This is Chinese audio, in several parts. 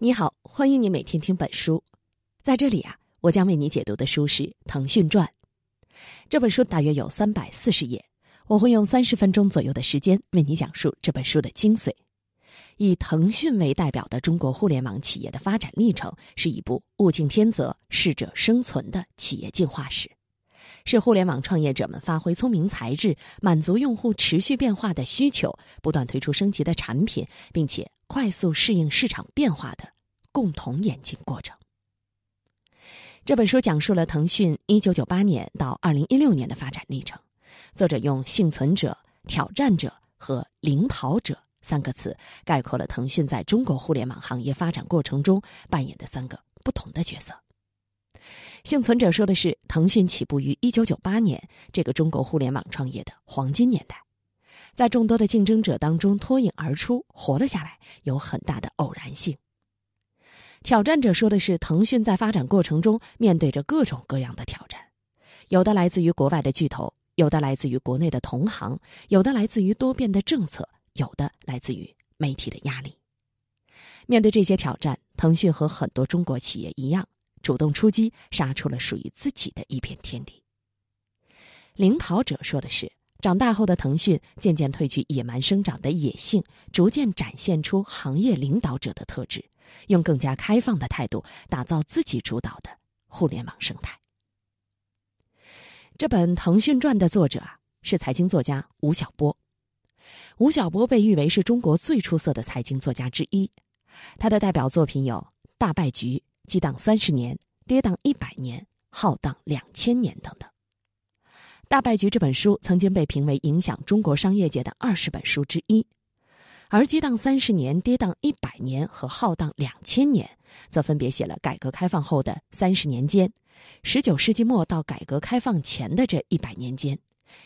你好，欢迎你每天听本书。在这里啊，我将为你解读的书是《腾讯传》。这本书大约有三百四十页，我会用三十分钟左右的时间为你讲述这本书的精髓。以腾讯为代表的中国互联网企业的发展历程，是一部物竞天择、适者生存的企业进化史，是互联网创业者们发挥聪明才智，满足用户持续变化的需求，不断推出升级的产品，并且。快速适应市场变化的共同演进过程。这本书讲述了腾讯一九九八年到二零一六年的发展历程。作者用“幸存者”“挑战者”和“领跑者”三个词概括了腾讯在中国互联网行业发展过程中扮演的三个不同的角色。幸存者说的是腾讯起步于一九九八年这个中国互联网创业的黄金年代。在众多的竞争者当中脱颖而出，活了下来，有很大的偶然性。挑战者说的是，腾讯在发展过程中面对着各种各样的挑战，有的来自于国外的巨头，有的来自于国内的同行，有的来自于多变的政策，有的来自于媒体的压力。面对这些挑战，腾讯和很多中国企业一样，主动出击，杀出了属于自己的一片天地。领跑者说的是。长大后的腾讯渐渐褪去野蛮生长的野性，逐渐展现出行业领导者的特质，用更加开放的态度打造自己主导的互联网生态。这本《腾讯传》的作者啊，是财经作家吴晓波。吴晓波被誉为是中国最出色的财经作家之一，他的代表作品有《大败局》《激荡三十年》《跌宕一百年》《浩荡两千年》等等。《大败局》这本书曾经被评为影响中国商业界的二十本书之一，而《激荡三十年》《跌宕一百年》和《浩荡两千年》则分别写了改革开放后的三十年间、十九世纪末到改革开放前的这一百年间，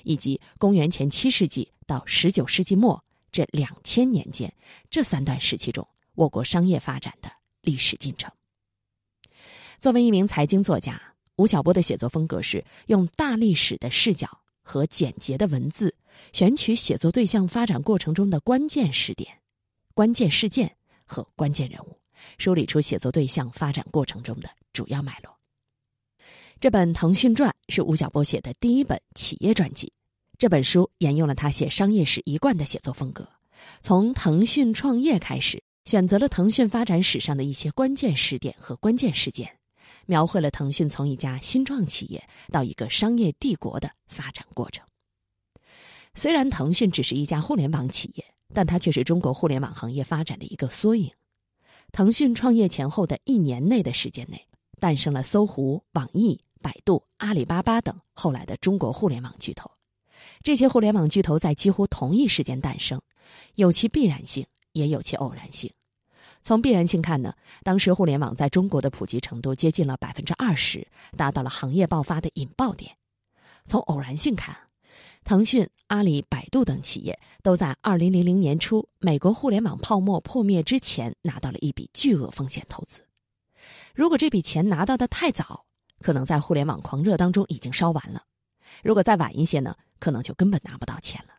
以及公元前七世纪到十九世纪末这两千年间这三段时期中我国商业发展的历史进程。作为一名财经作家。吴晓波的写作风格是用大历史的视角和简洁的文字，选取写作对象发展过程中的关键时点、关键事件和关键人物，梳理出写作对象发展过程中的主要脉络。这本《腾讯传》是吴晓波写的第一本企业传记。这本书沿用了他写商业史一贯的写作风格，从腾讯创业开始，选择了腾讯发展史上的一些关键时点和关键事件。描绘了腾讯从一家新创企业到一个商业帝国的发展过程。虽然腾讯只是一家互联网企业，但它却是中国互联网行业发展的一个缩影。腾讯创业前后的一年内的时间内，诞生了搜狐、网易、百度、阿里巴巴等后来的中国互联网巨头。这些互联网巨头在几乎同一时间诞生，有其必然性，也有其偶然性。从必然性看呢，当时互联网在中国的普及程度接近了百分之二十，达到了行业爆发的引爆点。从偶然性看，腾讯、阿里、百度等企业都在二零零零年初美国互联网泡沫破灭之前拿到了一笔巨额风险投资。如果这笔钱拿到的太早，可能在互联网狂热当中已经烧完了；如果再晚一些呢，可能就根本拿不到钱了。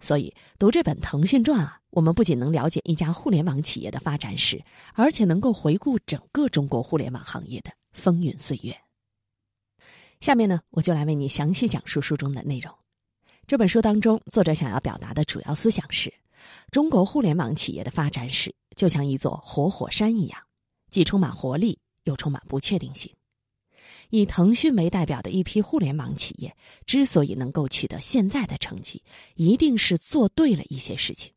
所以，读这本《腾讯传》啊，我们不仅能了解一家互联网企业的发展史，而且能够回顾整个中国互联网行业的风云岁月。下面呢，我就来为你详细讲述书中的内容。这本书当中，作者想要表达的主要思想是：中国互联网企业的发展史就像一座活火山一样，既充满活力，又充满不确定性。以腾讯为代表的一批互联网企业，之所以能够取得现在的成绩，一定是做对了一些事情。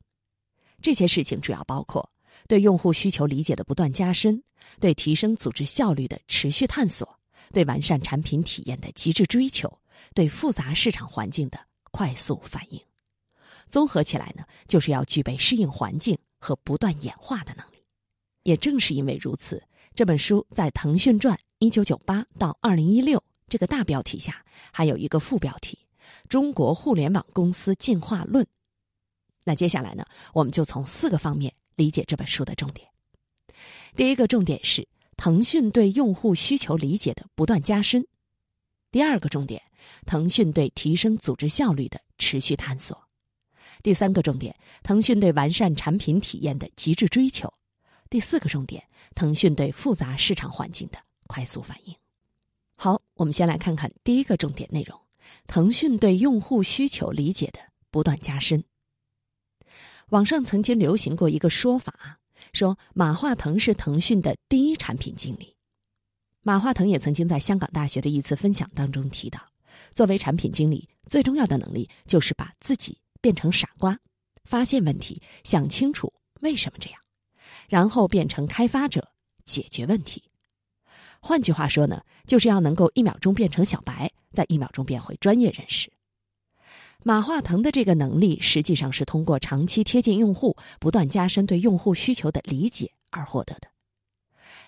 这些事情主要包括对用户需求理解的不断加深，对提升组织效率的持续探索，对完善产品体验的极致追求，对复杂市场环境的快速反应。综合起来呢，就是要具备适应环境和不断演化的能力。也正是因为如此，这本书在《腾讯传》。一九九八到二零一六这个大标题下，还有一个副标题《中国互联网公司进化论》。那接下来呢，我们就从四个方面理解这本书的重点。第一个重点是腾讯对用户需求理解的不断加深；第二个重点，腾讯对提升组织效率的持续探索；第三个重点，腾讯对完善产品体验的极致追求；第四个重点，腾讯对复杂市场环境的快速反应。好，我们先来看看第一个重点内容：腾讯对用户需求理解的不断加深。网上曾经流行过一个说法，说马化腾是腾讯的第一产品经理。马化腾也曾经在香港大学的一次分享当中提到，作为产品经理，最重要的能力就是把自己变成傻瓜，发现问题，想清楚为什么这样，然后变成开发者，解决问题。换句话说呢，就是要能够一秒钟变成小白，在一秒钟变回专业人士。马化腾的这个能力，实际上是通过长期贴近用户，不断加深对用户需求的理解而获得的。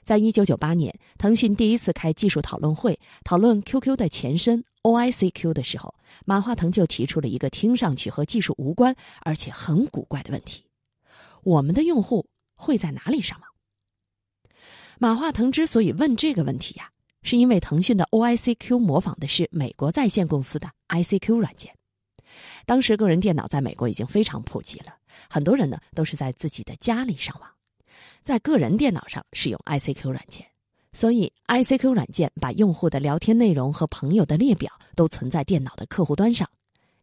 在一九九八年，腾讯第一次开技术讨论会，讨论 QQ 的前身 OICQ 的时候，马化腾就提出了一个听上去和技术无关，而且很古怪的问题：我们的用户会在哪里上网？马化腾之所以问这个问题呀，是因为腾讯的 OICQ 模仿的是美国在线公司的 ICQ 软件。当时个人电脑在美国已经非常普及了，很多人呢都是在自己的家里上网。在个人电脑上使用 ICQ 软件，所以 ICQ 软件把用户的聊天内容和朋友的列表都存在电脑的客户端上，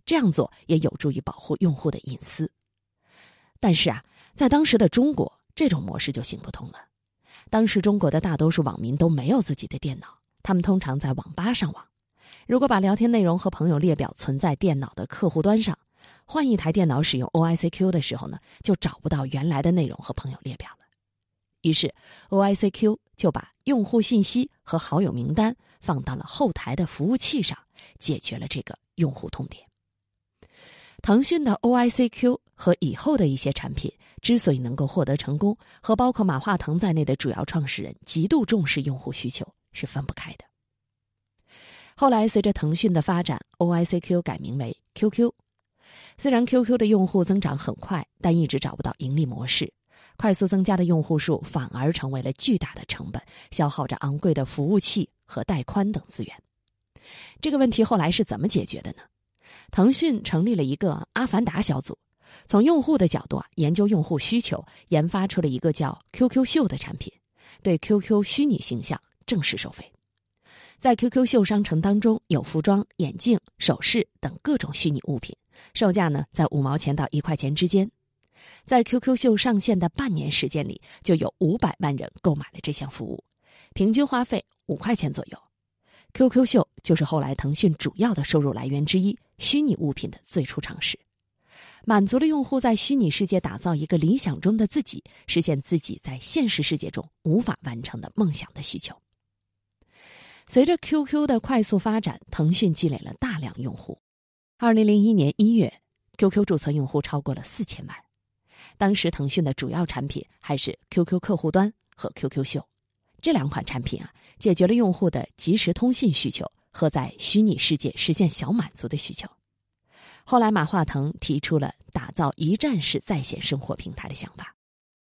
这样做也有助于保护用户的隐私。但是啊，在当时的中国，这种模式就行不通了。当时中国的大多数网民都没有自己的电脑，他们通常在网吧上网。如果把聊天内容和朋友列表存在电脑的客户端上，换一台电脑使用 OICQ 的时候呢，就找不到原来的内容和朋友列表了。于是，OICQ 就把用户信息和好友名单放到了后台的服务器上，解决了这个用户痛点。腾讯的 OICQ 和以后的一些产品之所以能够获得成功，和包括马化腾在内的主要创始人极度重视用户需求是分不开的。后来，随着腾讯的发展，OICQ 改名为 QQ。虽然 QQ 的用户增长很快，但一直找不到盈利模式。快速增加的用户数反而成为了巨大的成本，消耗着昂贵的服务器和带宽等资源。这个问题后来是怎么解决的呢？腾讯成立了一个阿凡达小组，从用户的角度啊研究用户需求，研发出了一个叫 QQ 秀的产品，对 QQ 虚拟形象正式收费。在 QQ 秀商城当中有服装、眼镜、首饰等各种虚拟物品，售价呢在五毛钱到一块钱之间。在 QQ 秀上线的半年时间里，就有五百万人购买了这项服务，平均花费五块钱左右。QQ 秀就是后来腾讯主要的收入来源之一，虚拟物品的最初尝试，满足了用户在虚拟世界打造一个理想中的自己，实现自己在现实世界中无法完成的梦想的需求。随着 QQ 的快速发展，腾讯积累了大量用户。二零零一年一月，QQ 注册用户超过了四千万。当时腾讯的主要产品还是 QQ 客户端和 QQ 秀，这两款产品啊，解决了用户的即时通信需求和在虚拟世界实现小满足的需求。后来，马化腾提出了打造一站式在线生活平台的想法，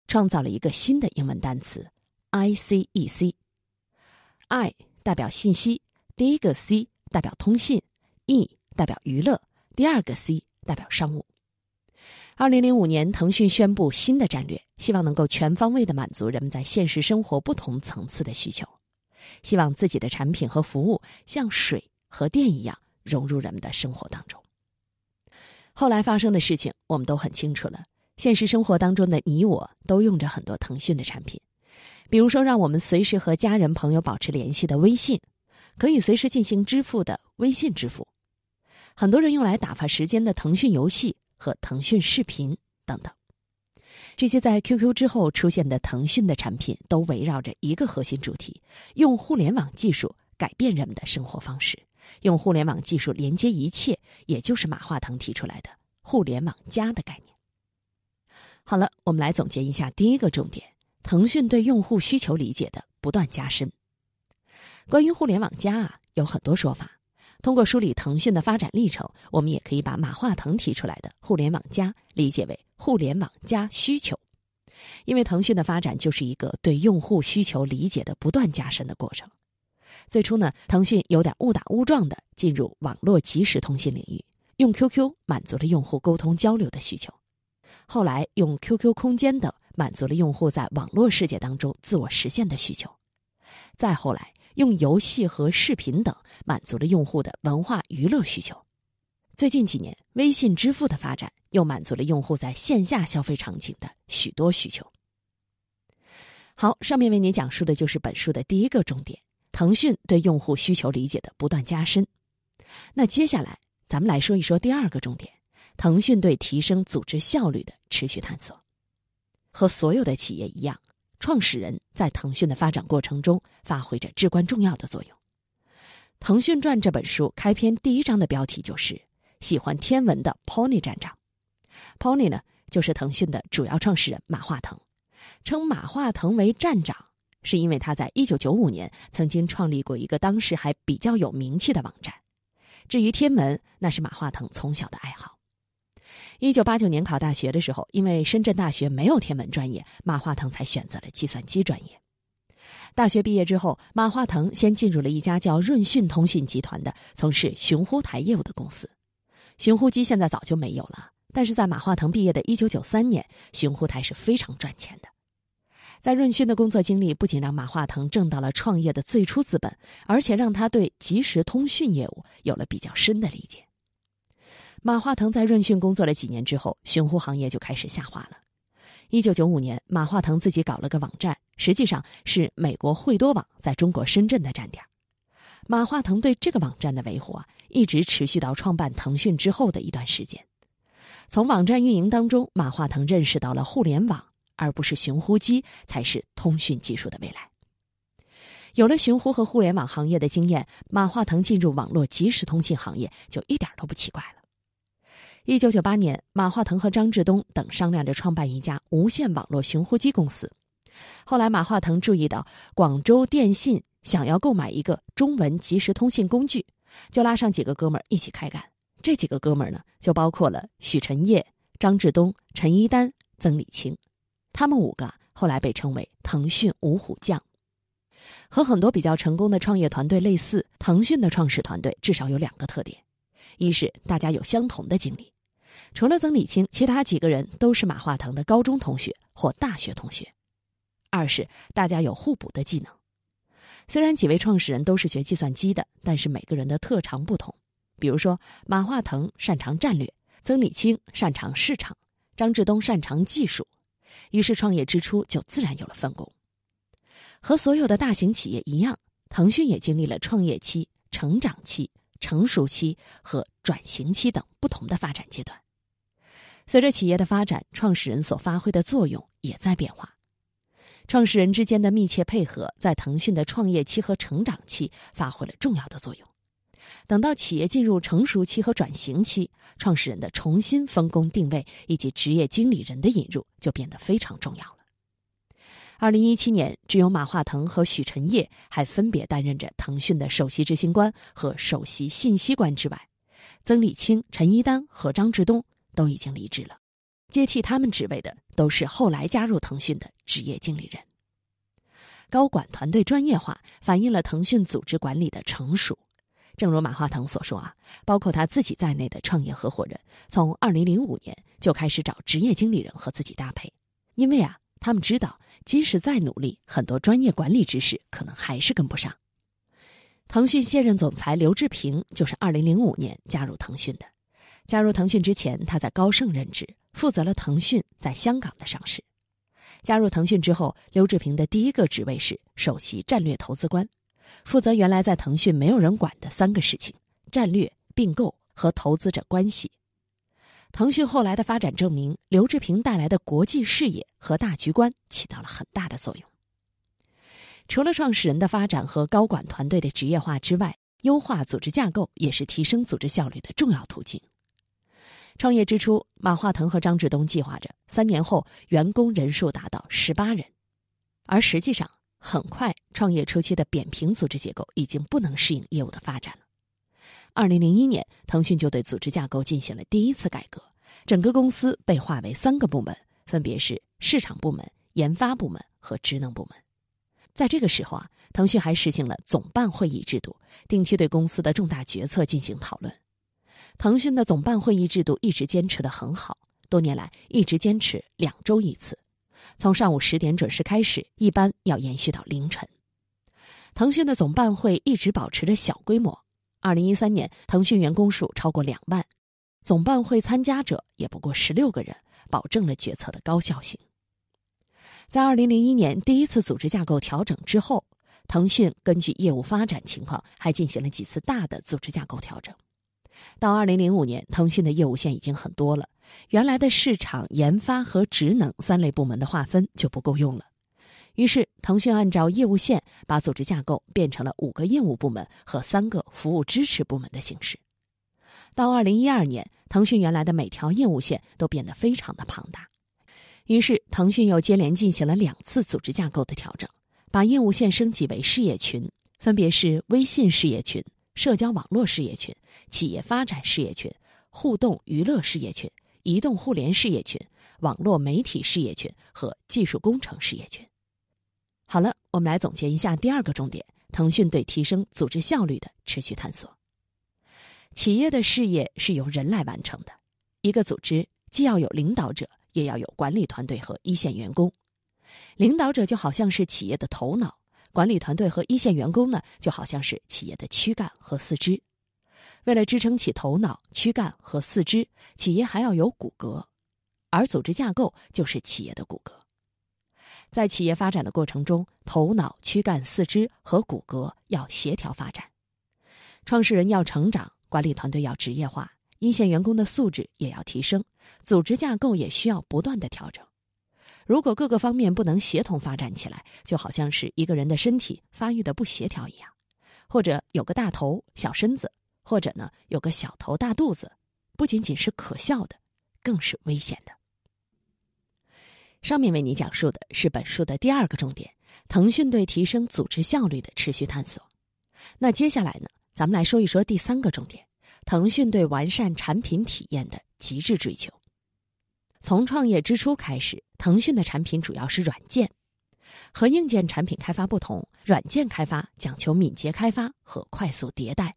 创造了一个新的英文单词 ICEC。I 代表信息，第一个 C 代表通信，E 代表娱乐，第二个 C 代表商务。二零零五年，腾讯宣布新的战略，希望能够全方位的满足人们在现实生活不同层次的需求，希望自己的产品和服务像水和电一样融入人们的生活当中。后来发生的事情我们都很清楚了，现实生活当中的你我都用着很多腾讯的产品，比如说让我们随时和家人朋友保持联系的微信，可以随时进行支付的微信支付，很多人用来打发时间的腾讯游戏。和腾讯视频等等，这些在 QQ 之后出现的腾讯的产品，都围绕着一个核心主题：用互联网技术改变人们的生活方式，用互联网技术连接一切，也就是马化腾提出来的“互联网加”的概念。好了，我们来总结一下第一个重点：腾讯对用户需求理解的不断加深。关于“互联网加”啊，有很多说法。通过梳理腾讯的发展历程，我们也可以把马化腾提出来的“互联网加”理解为“互联网加需求”，因为腾讯的发展就是一个对用户需求理解的不断加深的过程。最初呢，腾讯有点误打误撞的进入网络即时通信领域，用 QQ 满足了用户沟通交流的需求；后来用 QQ 空间等满足了用户在网络世界当中自我实现的需求；再后来，用游戏和视频等满足了用户的文化娱乐需求。最近几年，微信支付的发展又满足了用户在线下消费场景的许多需求。好，上面为您讲述的就是本书的第一个重点：腾讯对用户需求理解的不断加深。那接下来，咱们来说一说第二个重点：腾讯对提升组织效率的持续探索。和所有的企业一样，创始人在腾讯的发展过程中发挥着至关重要的作用。《腾讯传》这本书开篇第一章的标题就是“喜欢天文的 Pony 站长”。Pony 呢，就是腾讯的主要创始人马化腾。称马化腾为站长，是因为他在一九九五年曾经创立过一个当时还比较有名气的网站。至于天文，那是马化腾从小的爱好。一九八九年考大学的时候，因为深圳大学没有天文专业，马化腾才选择了计算机专业。大学毕业之后，马化腾先进入了一家叫润讯通讯集团的从事寻呼台业务的公司。寻呼机现在早就没有了，但是在马化腾毕业的一九九三年，寻呼台是非常赚钱的。在润讯的工作经历不仅让马化腾挣到了创业的最初资本，而且让他对即时通讯业务有了比较深的理解。马化腾在润讯工作了几年之后，寻呼行业就开始下滑了。一九九五年，马化腾自己搞了个网站，实际上是美国惠多网在中国深圳的站点。马化腾对这个网站的维护啊，一直持续到创办腾讯之后的一段时间。从网站运营当中，马化腾认识到了互联网。而不是寻呼机才是通讯技术的未来。有了寻呼和互联网行业的经验，马化腾进入网络即时通信行业就一点都不奇怪了。一九九八年，马化腾和张志东等商量着创办一家无线网络寻呼机公司。后来，马化腾注意到广州电信想要购买一个中文即时通信工具，就拉上几个哥们儿一起开干。这几个哥们儿呢，就包括了许晨烨、张志东、陈一丹、曾李青。他们五个后来被称为“腾讯五虎将”，和很多比较成功的创业团队类似，腾讯的创始团队至少有两个特点：一是大家有相同的经历，除了曾李清，其他几个人都是马化腾的高中同学或大学同学；二是大家有互补的技能。虽然几位创始人都是学计算机的，但是每个人的特长不同。比如说，马化腾擅长战略，曾李清擅长市场，张志东擅长技术。于是创业之初就自然有了分工。和所有的大型企业一样，腾讯也经历了创业期、成长期、成熟期和转型期等不同的发展阶段。随着企业的发展，创始人所发挥的作用也在变化。创始人之间的密切配合，在腾讯的创业期和成长期发挥了重要的作用。等到企业进入成熟期和转型期，创始人的重新分工定位以及职业经理人的引入就变得非常重要了。二零一七年，只有马化腾和许晨烨还分别担任着腾讯的首席执行官和首席信息官之外，曾理清、陈一丹和张志东都已经离职了，接替他们职位的都是后来加入腾讯的职业经理人。高管团队专业化反映了腾讯组织管理的成熟。正如马化腾所说啊，包括他自己在内的创业合伙人，从二零零五年就开始找职业经理人和自己搭配，因为啊，他们知道即使再努力，很多专业管理知识可能还是跟不上。腾讯现任总裁刘志平就是二零零五年加入腾讯的。加入腾讯之前，他在高盛任职，负责了腾讯在香港的上市。加入腾讯之后，刘志平的第一个职位是首席战略投资官。负责原来在腾讯没有人管的三个事情：战略、并购和投资者关系。腾讯后来的发展证明，刘志平带来的国际视野和大局观起到了很大的作用。除了创始人的发展和高管团队的职业化之外，优化组织架构也是提升组织效率的重要途径。创业之初，马化腾和张志东计划着三年后员工人数达到十八人，而实际上。很快，创业初期的扁平组织结构已经不能适应业务的发展了。二零零一年，腾讯就对组织架构进行了第一次改革，整个公司被划为三个部门，分别是市场部门、研发部门和职能部门。在这个时候啊，腾讯还实行了总办会议制度，定期对公司的重大决策进行讨论。腾讯的总办会议制度一直坚持的很好，多年来一直坚持两周一次。从上午十点准时开始，一般要延续到凌晨。腾讯的总办会一直保持着小规模。二零一三年，腾讯员工数超过两万，总办会参加者也不过十六个人，保证了决策的高效性。在二零零一年第一次组织架构调整之后，腾讯根据业务发展情况，还进行了几次大的组织架构调整。到二零零五年，腾讯的业务线已经很多了，原来的市场、研发和职能三类部门的划分就不够用了。于是，腾讯按照业务线把组织架构变成了五个业务部门和三个服务支持部门的形式。到二零一二年，腾讯原来的每条业务线都变得非常的庞大，于是腾讯又接连进行了两次组织架构的调整，把业务线升级为事业群，分别是微信事业群、社交网络事业群、企业发展事业群、互动娱乐事业群、移动互联事业群、网络媒体事业群和技术工程事业群。好了，我们来总结一下第二个重点：腾讯对提升组织效率的持续探索。企业的事业是由人来完成的，一个组织既要有领导者，也要有管理团队和一线员工。领导者就好像是企业的头脑，管理团队和一线员工呢，就好像是企业的躯干和四肢。为了支撑起头脑、躯干和四肢，企业还要有骨骼，而组织架构就是企业的骨骼。在企业发展的过程中，头脑、躯干、四肢和骨骼要协调发展，创始人要成长，管理团队要职业化，一线员工的素质也要提升，组织架构也需要不断的调整。如果各个方面不能协同发展起来，就好像是一个人的身体发育的不协调一样，或者有个大头小身子，或者呢有个小头大肚子，不仅仅是可笑的，更是危险的。上面为你讲述的是本书的第二个重点：腾讯对提升组织效率的持续探索。那接下来呢，咱们来说一说第三个重点：腾讯对完善产品体验的极致追求。从创业之初开始，腾讯的产品主要是软件。和硬件产品开发不同，软件开发讲求敏捷开发和快速迭代。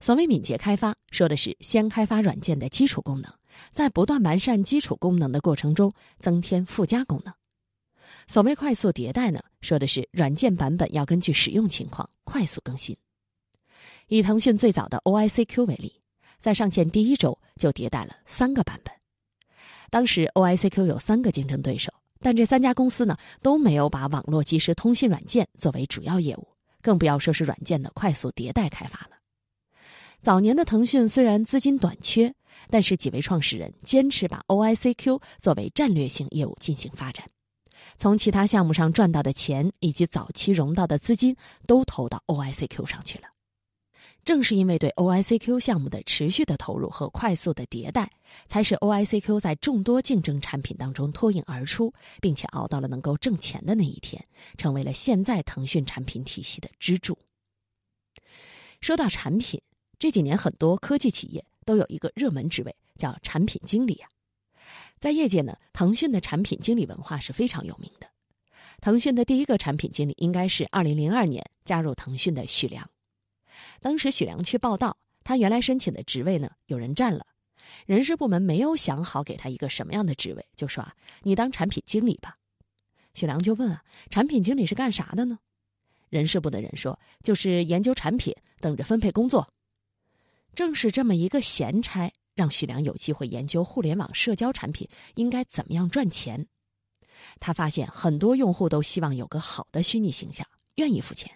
所谓敏捷开发，说的是先开发软件的基础功能。在不断完善基础功能的过程中，增添附加功能。所谓快速迭代呢，说的是软件版本要根据使用情况快速更新。以腾讯最早的 OICQ 为例，在上线第一周就迭代了三个版本。当时 OICQ 有三个竞争对手，但这三家公司呢都没有把网络即时通信软件作为主要业务，更不要说是软件的快速迭代开发了。早年的腾讯虽然资金短缺，但是几位创始人坚持把 OICQ 作为战略性业务进行发展，从其他项目上赚到的钱以及早期融到的资金都投到 OICQ 上去了。正是因为对 OICQ 项目的持续的投入和快速的迭代，才使 OICQ 在众多竞争产品当中脱颖而出，并且熬到了能够挣钱的那一天，成为了现在腾讯产品体系的支柱。说到产品。这几年，很多科技企业都有一个热门职位，叫产品经理啊。在业界呢，腾讯的产品经理文化是非常有名的。腾讯的第一个产品经理应该是二零零二年加入腾讯的许良。当时许良去报道，他原来申请的职位呢，有人占了，人事部门没有想好给他一个什么样的职位，就说啊，你当产品经理吧。许良就问啊，产品经理是干啥的呢？人事部的人说，就是研究产品，等着分配工作。正是这么一个闲差，让许良有机会研究互联网社交产品应该怎么样赚钱。他发现很多用户都希望有个好的虚拟形象，愿意付钱。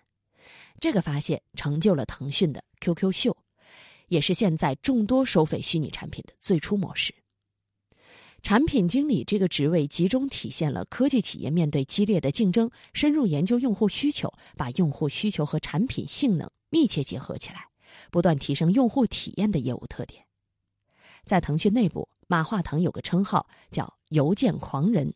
这个发现成就了腾讯的 QQ 秀，也是现在众多收费虚拟产品的最初模式。产品经理这个职位集中体现了科技企业面对激烈的竞争，深入研究用户需求，把用户需求和产品性能密切结合起来。不断提升用户体验的业务特点，在腾讯内部，马化腾有个称号叫“邮件狂人”。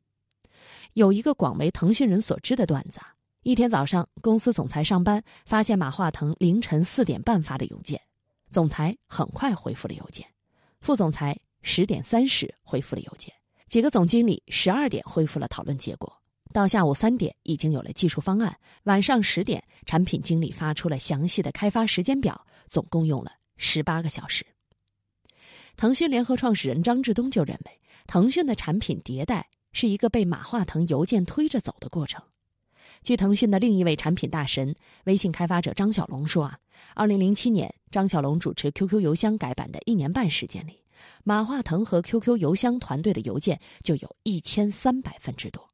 有一个广为腾讯人所知的段子啊，一天早上，公司总裁上班发现马化腾凌晨四点半发的邮件，总裁很快回复了邮件，副总裁十点三十回复了邮件，几个总经理十二点恢复了讨论结果。到下午三点，已经有了技术方案。晚上十点，产品经理发出了详细的开发时间表，总共用了十八个小时。腾讯联合创始人张志东就认为，腾讯的产品迭代是一个被马化腾邮件推着走的过程。据腾讯的另一位产品大神、微信开发者张小龙说啊，二零零七年张小龙主持 QQ 邮箱改版的一年半时间里，马化腾和 QQ 邮箱团队的邮件就有一千三百份之多。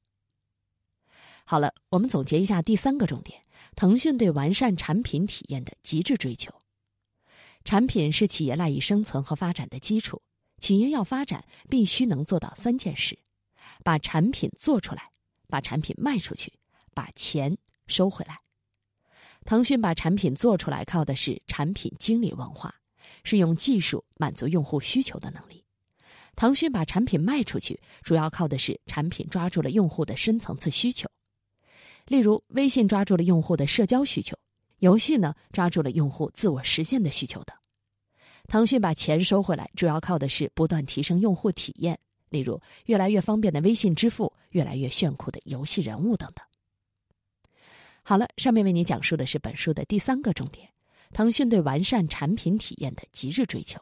好了，我们总结一下第三个重点：腾讯对完善产品体验的极致追求。产品是企业赖以生存和发展的基础，企业要发展必须能做到三件事：把产品做出来，把产品卖出去。把钱收回来。腾讯把产品做出来，靠的是产品经理文化，是用技术满足用户需求的能力。腾讯把产品卖出去，主要靠的是产品抓住了用户的深层次需求。例如，微信抓住了用户的社交需求，游戏呢抓住了用户自我实现的需求等。腾讯把钱收回来，主要靠的是不断提升用户体验，例如越来越方便的微信支付，越来越炫酷的游戏人物等等。好了，上面为你讲述的是本书的第三个重点：腾讯对完善产品体验的极致追求。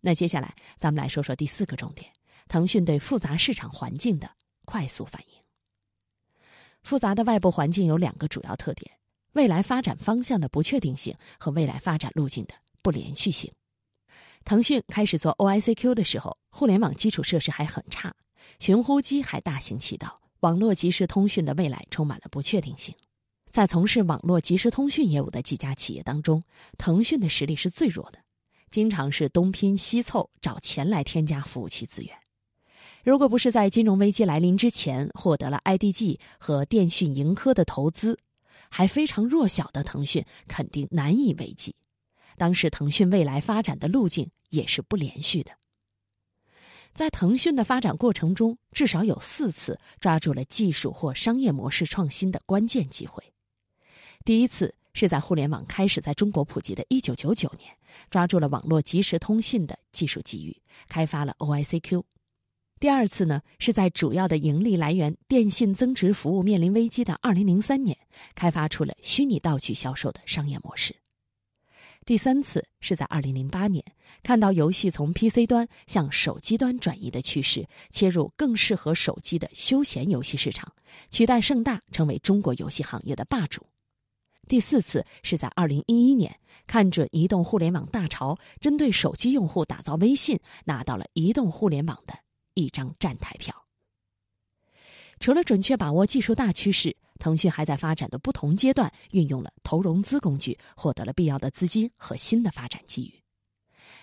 那接下来咱们来说说第四个重点：腾讯对复杂市场环境的快速反应。复杂的外部环境有两个主要特点：未来发展方向的不确定性和未来发展路径的不连续性。腾讯开始做 OICQ 的时候，互联网基础设施还很差，寻呼机还大行其道，网络即时通讯的未来充满了不确定性。在从事网络即时通讯业务的几家企业当中，腾讯的实力是最弱的，经常是东拼西凑找钱来添加服务器资源。如果不是在金融危机来临之前获得了 IDG 和电讯盈科的投资，还非常弱小的腾讯肯定难以为继。当时腾讯未来发展的路径也是不连续的。在腾讯的发展过程中，至少有四次抓住了技术或商业模式创新的关键机会。第一次是在互联网开始在中国普及的1999年，抓住了网络即时通信的技术机遇，开发了 OICQ。第二次呢，是在主要的盈利来源电信增值服务面临危机的2003年，开发出了虚拟道具销售的商业模式。第三次是在2008年，看到游戏从 PC 端向手机端转移的趋势，切入更适合手机的休闲游戏市场，取代盛大成为中国游戏行业的霸主。第四次是在二零一一年，看准移动互联网大潮，针对手机用户打造微信，拿到了移动互联网的一张站台票。除了准确把握技术大趋势，腾讯还在发展的不同阶段运用了投融资工具，获得了必要的资金和新的发展机遇。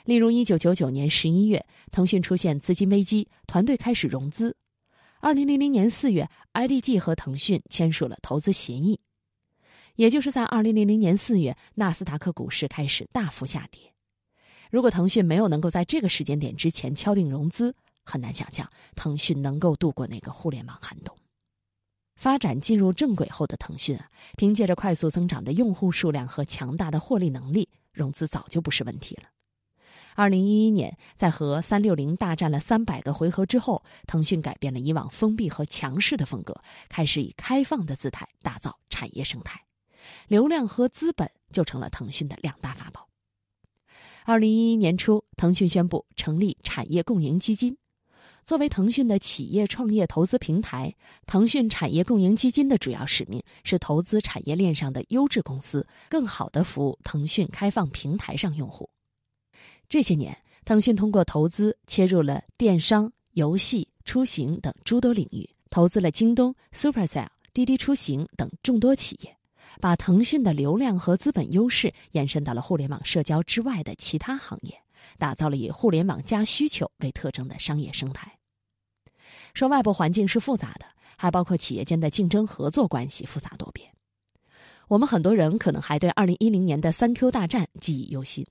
例如，一九九九年十一月，腾讯出现资金危机，团队开始融资。二零零零年四月，IDG 和腾讯签署了投资协议。也就是在二零零零年四月，纳斯达克股市开始大幅下跌。如果腾讯没有能够在这个时间点之前敲定融资，很难想象腾讯能够度过那个互联网寒冬。发展进入正轨后的腾讯啊，凭借着快速增长的用户数量和强大的获利能力，融资早就不是问题了。二零一一年，在和三六零大战了三百个回合之后，腾讯改变了以往封闭和强势的风格，开始以开放的姿态打造产业生态。流量和资本就成了腾讯的两大法宝。二零一一年初，腾讯宣布成立产业共赢基金。作为腾讯的企业创业投资平台，腾讯产业共赢基金的主要使命是投资产业链上的优质公司，更好的服务腾讯开放平台上用户。这些年，腾讯通过投资切入了电商、游戏、出行等诸多领域，投资了京东、Supercell、滴滴出行等众多企业。把腾讯的流量和资本优势延伸到了互联网社交之外的其他行业，打造了以互联网加需求为特征的商业生态。说外部环境是复杂的，还包括企业间的竞争合作关系复杂多变。我们很多人可能还对二零一零年的三 Q 大战记忆犹新，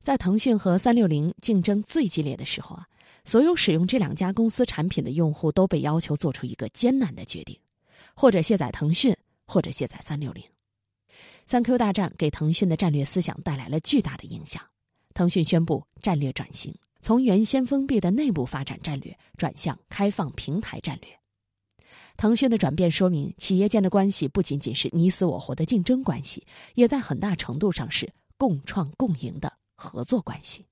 在腾讯和三六零竞争最激烈的时候啊，所有使用这两家公司产品的用户都被要求做出一个艰难的决定：或者卸载腾讯，或者卸载三六零。三 Q 大战给腾讯的战略思想带来了巨大的影响。腾讯宣布战略转型，从原先封闭的内部发展战略转向开放平台战略。腾讯的转变说明，企业间的关系不仅仅是你死我活的竞争关系，也在很大程度上是共创共赢的合作关系。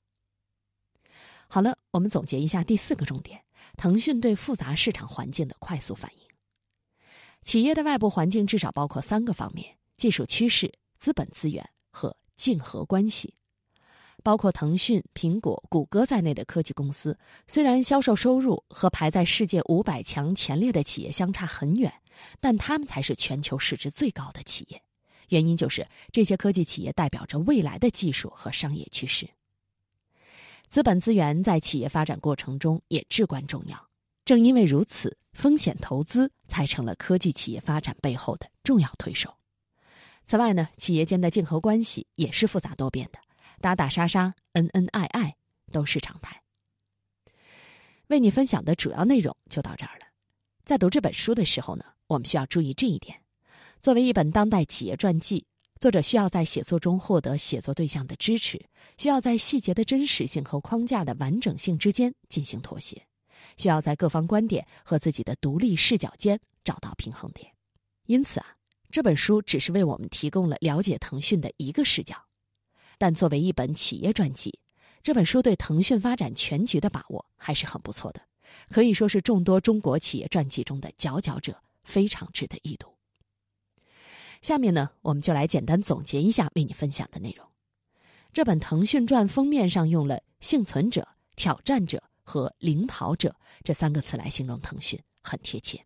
好了，我们总结一下第四个重点：腾讯对复杂市场环境的快速反应。企业的外部环境至少包括三个方面：技术趋势、资本资源和竞合关系。包括腾讯、苹果、谷歌在内的科技公司，虽然销售收入和排在世界五百强前列的企业相差很远，但他们才是全球市值最高的企业。原因就是这些科技企业代表着未来的技术和商业趋势。资本资源在企业发展过程中也至关重要。正因为如此，风险投资才成了科技企业发展背后的重要推手。此外呢，企业间的竞合关系也是复杂多变的。打打杀杀、恩恩爱爱都是常态。为你分享的主要内容就到这儿了。在读这本书的时候呢，我们需要注意这一点：作为一本当代企业传记，作者需要在写作中获得写作对象的支持，需要在细节的真实性和框架的完整性之间进行妥协，需要在各方观点和自己的独立视角间找到平衡点。因此啊，这本书只是为我们提供了了解腾讯的一个视角。但作为一本企业传记，这本书对腾讯发展全局的把握还是很不错的，可以说是众多中国企业传记中的佼佼者，非常值得一读。下面呢，我们就来简单总结一下为你分享的内容。这本《腾讯传》封面上用了“幸存者”“挑战者”和“领跑者”这三个词来形容腾讯，很贴切。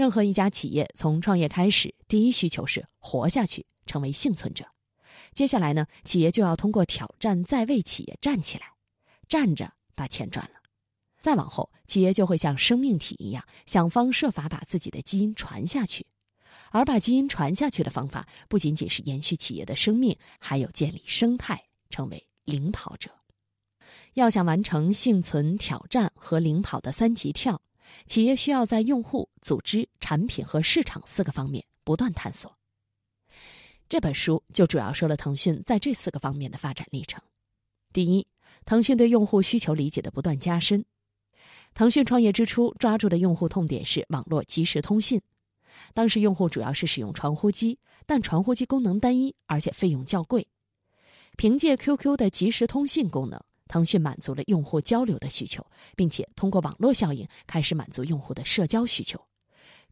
任何一家企业从创业开始，第一需求是活下去，成为幸存者。接下来呢，企业就要通过挑战在为企业站起来，站着把钱赚了。再往后，企业就会像生命体一样，想方设法把自己的基因传下去。而把基因传下去的方法，不仅仅是延续企业的生命，还有建立生态，成为领跑者。要想完成幸存、挑战和领跑的三级跳，企业需要在用户、组织、产品和市场四个方面不断探索。这本书就主要说了腾讯在这四个方面的发展历程。第一，腾讯对用户需求理解的不断加深。腾讯创业之初抓住的用户痛点是网络即时通信。当时用户主要是使用传呼机，但传呼机功能单一，而且费用较贵。凭借 QQ 的即时通信功能，腾讯满足了用户交流的需求，并且通过网络效应开始满足用户的社交需求。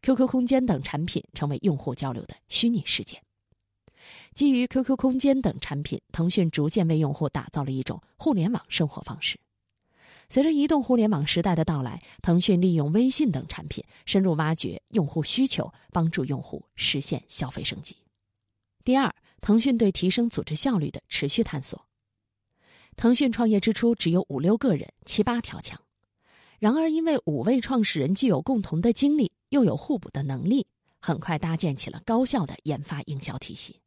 QQ 空间等产品成为用户交流的虚拟世界。基于 QQ 空间等产品，腾讯逐渐为用户打造了一种互联网生活方式。随着移动互联网时代的到来，腾讯利用微信等产品深入挖掘用户需求，帮助用户实现消费升级。第二，腾讯对提升组织效率的持续探索。腾讯创业之初只有五六个人、七八条枪，然而因为五位创始人既有共同的经历，又有互补的能力，很快搭建起了高效的研发营销体系。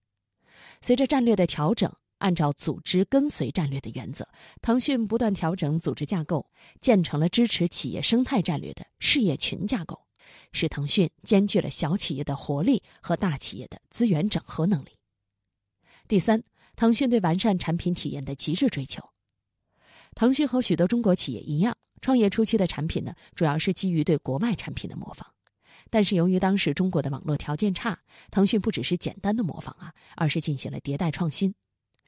随着战略的调整，按照组织跟随战略的原则，腾讯不断调整组织架构，建成了支持企业生态战略的事业群架构，使腾讯兼具了小企业的活力和大企业的资源整合能力。第三，腾讯对完善产品体验的极致追求。腾讯和许多中国企业一样，创业初期的产品呢，主要是基于对国外产品的模仿。但是由于当时中国的网络条件差，腾讯不只是简单的模仿啊，而是进行了迭代创新。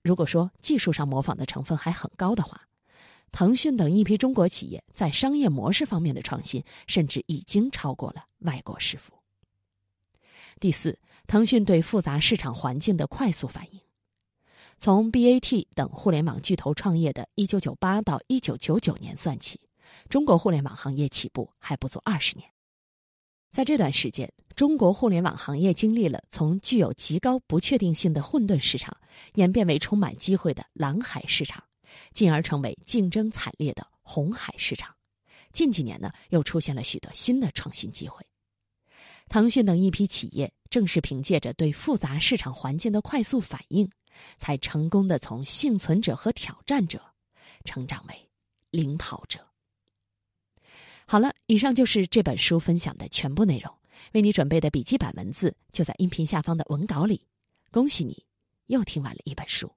如果说技术上模仿的成分还很高的话，腾讯等一批中国企业在商业模式方面的创新，甚至已经超过了外国师傅。第四，腾讯对复杂市场环境的快速反应。从 BAT 等互联网巨头创业的1998到1999年算起，中国互联网行业起步还不足二十年。在这段时间，中国互联网行业经历了从具有极高不确定性的混沌市场，演变为充满机会的蓝海市场，进而成为竞争惨烈的红海市场。近几年呢，又出现了许多新的创新机会。腾讯等一批企业正是凭借着对复杂市场环境的快速反应，才成功的从幸存者和挑战者，成长为领跑者。好了，以上就是这本书分享的全部内容。为你准备的笔记版文字就在音频下方的文稿里。恭喜你，又听完了一本书。